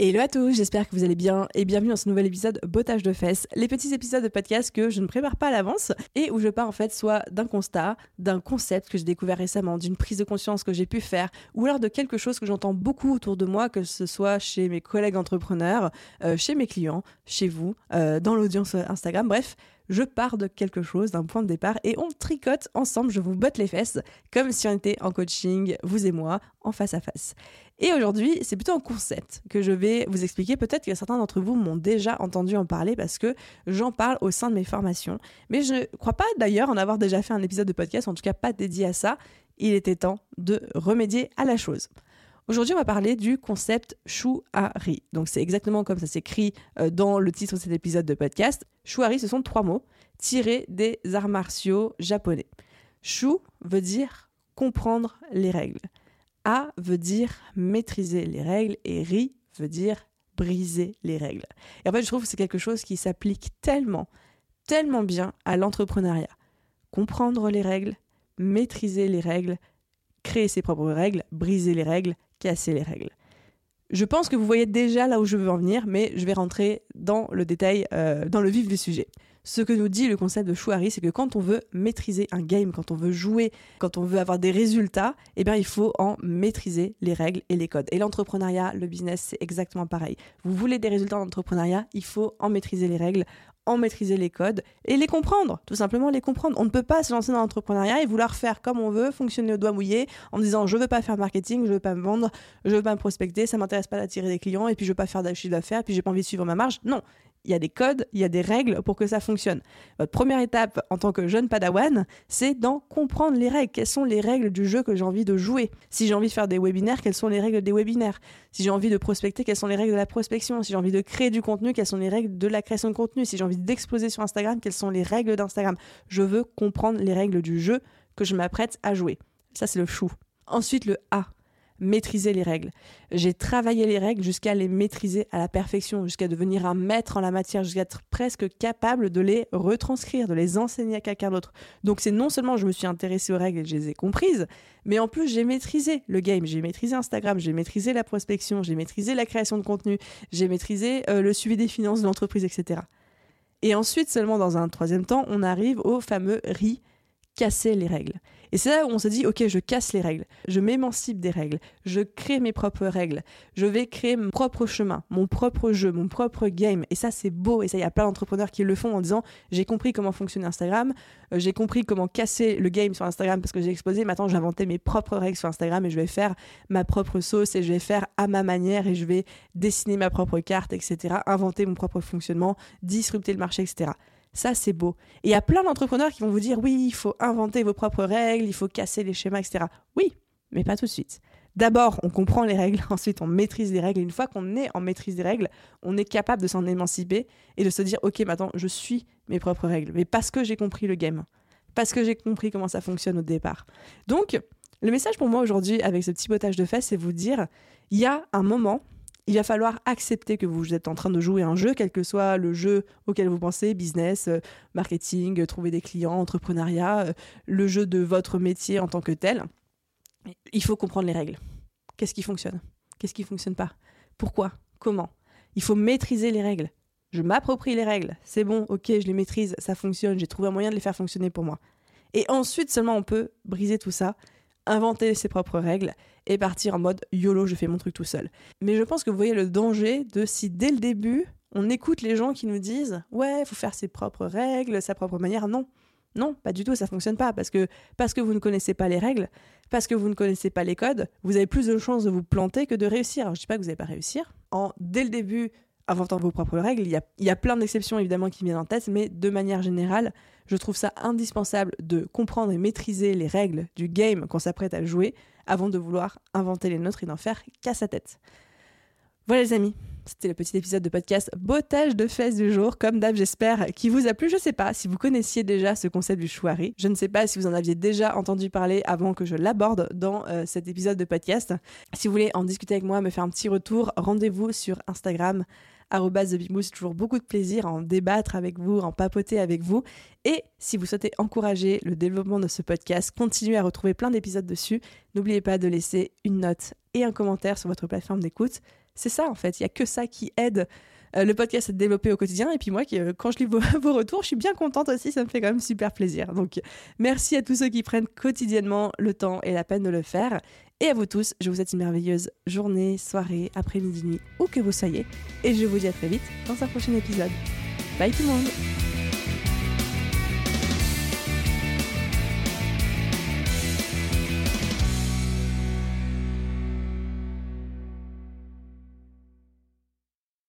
Hello à tous, j'espère que vous allez bien et bienvenue dans ce nouvel épisode Bottage de fesses, les petits épisodes de podcast que je ne prépare pas à l'avance et où je pars en fait soit d'un constat, d'un concept que j'ai découvert récemment, d'une prise de conscience que j'ai pu faire ou alors de quelque chose que j'entends beaucoup autour de moi, que ce soit chez mes collègues entrepreneurs, euh, chez mes clients, chez vous, euh, dans l'audience Instagram, bref, je pars de quelque chose, d'un point de départ, et on tricote ensemble, je vous botte les fesses, comme si on était en coaching, vous et moi, en face à face. Et aujourd'hui, c'est plutôt un concept que je vais vous expliquer. Peut-être que certains d'entre vous m'ont déjà entendu en parler parce que j'en parle au sein de mes formations. Mais je ne crois pas d'ailleurs en avoir déjà fait un épisode de podcast, en tout cas pas dédié à ça. Il était temps de remédier à la chose. Aujourd'hui, on va parler du concept Shuari. Donc, c'est exactement comme ça s'écrit euh, dans le titre de cet épisode de podcast. Shuari, ce sont trois mots tirés des arts martiaux japonais. Shu veut dire comprendre les règles. A veut dire maîtriser les règles et Ri veut dire briser les règles. Et en fait, je trouve que c'est quelque chose qui s'applique tellement, tellement bien à l'entrepreneuriat. Comprendre les règles, maîtriser les règles, créer ses propres règles, briser les règles, casser les règles. Je pense que vous voyez déjà là où je veux en venir, mais je vais rentrer dans le détail, euh, dans le vif du sujet. Ce que nous dit le concept de Shuari, c'est que quand on veut maîtriser un game, quand on veut jouer, quand on veut avoir des résultats, eh bien, il faut en maîtriser les règles et les codes. Et l'entrepreneuriat, le business, c'est exactement pareil. Vous voulez des résultats en entrepreneuriat, il faut en maîtriser les règles, en maîtriser les codes et les comprendre, tout simplement les comprendre. On ne peut pas se lancer dans l'entrepreneuriat et vouloir faire comme on veut, fonctionner au doigt mouillé, en disant je veux pas faire marketing, je veux pas me vendre, je veux pas me prospecter, ça m'intéresse pas d'attirer des clients et puis je veux pas faire d'achat d'affaires, et puis j'ai pas envie de suivre ma marge. Non, il y a des codes, il y a des règles pour que ça fonctionne. Votre première étape en tant que jeune padawan, c'est d'en comprendre les règles. Quelles sont les règles du jeu que j'ai envie de jouer? Si j'ai envie de faire des webinaires, quelles sont les règles des webinaires? Si j'ai envie de prospecter, quelles sont les règles de la prospection? Si j'ai envie de créer du contenu, quelles sont les règles de la création de contenu? Si j'ai envie d'exploser sur Instagram, quelles sont les règles d'Instagram? Je veux comprendre les règles du jeu que je m'apprête à jouer. Ça, c'est le chou. Ensuite, le A maîtriser les règles. J'ai travaillé les règles jusqu'à les maîtriser à la perfection, jusqu'à devenir un maître en la matière, jusqu'à être presque capable de les retranscrire, de les enseigner à quelqu'un d'autre. Donc c'est non seulement je me suis intéressé aux règles et je les ai comprises, mais en plus j'ai maîtrisé le game, j'ai maîtrisé Instagram, j'ai maîtrisé la prospection, j'ai maîtrisé la création de contenu, j'ai maîtrisé euh, le suivi des finances de l'entreprise, etc. Et ensuite, seulement dans un troisième temps, on arrive au fameux RI, casser les règles. Et c'est là où on se dit, ok, je casse les règles, je m'émancipe des règles, je crée mes propres règles, je vais créer mon propre chemin, mon propre jeu, mon propre game. Et ça, c'est beau. Et ça, il y a plein d'entrepreneurs qui le font en disant, j'ai compris comment fonctionne Instagram, euh, j'ai compris comment casser le game sur Instagram parce que j'ai exposé, maintenant j'ai inventé mes propres règles sur Instagram et je vais faire ma propre sauce et je vais faire à ma manière et je vais dessiner ma propre carte, etc., inventer mon propre fonctionnement, disrupter le marché, etc. Ça, c'est beau. Et il y a plein d'entrepreneurs qui vont vous dire oui, il faut inventer vos propres règles, il faut casser les schémas, etc. Oui, mais pas tout de suite. D'abord, on comprend les règles, ensuite on maîtrise les règles. Une fois qu'on est en maîtrise des règles, on est capable de s'en émanciper et de se dire ok, maintenant je suis mes propres règles, mais parce que j'ai compris le game, parce que j'ai compris comment ça fonctionne au départ. Donc, le message pour moi aujourd'hui avec ce petit potage de fesses, c'est vous dire il y a un moment il va falloir accepter que vous êtes en train de jouer un jeu, quel que soit le jeu auquel vous pensez, business, euh, marketing, euh, trouver des clients, entrepreneuriat, euh, le jeu de votre métier en tant que tel. Il faut comprendre les règles. Qu'est-ce qui fonctionne? Qu'est-ce qui fonctionne pas? Pourquoi? Comment? Il faut maîtriser les règles. Je m'approprie les règles. C'est bon, ok, je les maîtrise, ça fonctionne, j'ai trouvé un moyen de les faire fonctionner pour moi. Et ensuite seulement on peut briser tout ça inventer ses propres règles et partir en mode YOLO, je fais mon truc tout seul. Mais je pense que vous voyez le danger de si dès le début, on écoute les gens qui nous disent Ouais, il faut faire ses propres règles, sa propre manière. Non, non, pas du tout, ça fonctionne pas. Parce que, parce que vous ne connaissez pas les règles, parce que vous ne connaissez pas les codes, vous avez plus de chances de vous planter que de réussir. Alors, je dis pas que vous n'allez pas réussir. En, dès le début, inventant vos propres règles. Il y a, plein d'exceptions évidemment qui viennent en tête, mais de manière générale, je trouve ça indispensable de comprendre et maîtriser les règles du game qu'on s'apprête à jouer avant de vouloir inventer les nôtres et d'en faire qu'à sa tête. Voilà les amis, c'était le petit épisode de podcast Bottage de fesses du jour. Comme d'hab, j'espère qu'il vous a plu. Je sais pas si vous connaissiez déjà ce concept du chouari. Je ne sais pas si vous en aviez déjà entendu parler avant que je l'aborde dans euh, cet épisode de podcast. Si vous voulez en discuter avec moi, me faire un petit retour, rendez-vous sur Instagram c'est toujours beaucoup de plaisir à en débattre avec vous, en papoter avec vous. Et si vous souhaitez encourager le développement de ce podcast, continuez à retrouver plein d'épisodes dessus. N'oubliez pas de laisser une note et un commentaire sur votre plateforme d'écoute. C'est ça en fait, il n'y a que ça qui aide le podcast à se développer au quotidien. Et puis moi, euh, quand je lis vos, retours, je suis bien contente aussi, ça me fait quand même super plaisir. Donc merci à tous ceux qui prennent quotidiennement le temps et la peine de le faire. Et à vous tous, je vous souhaite une merveilleuse journée, soirée, après-midi, nuit, où que vous soyez. Et je vous dis à très vite dans un prochain épisode. Bye tout le monde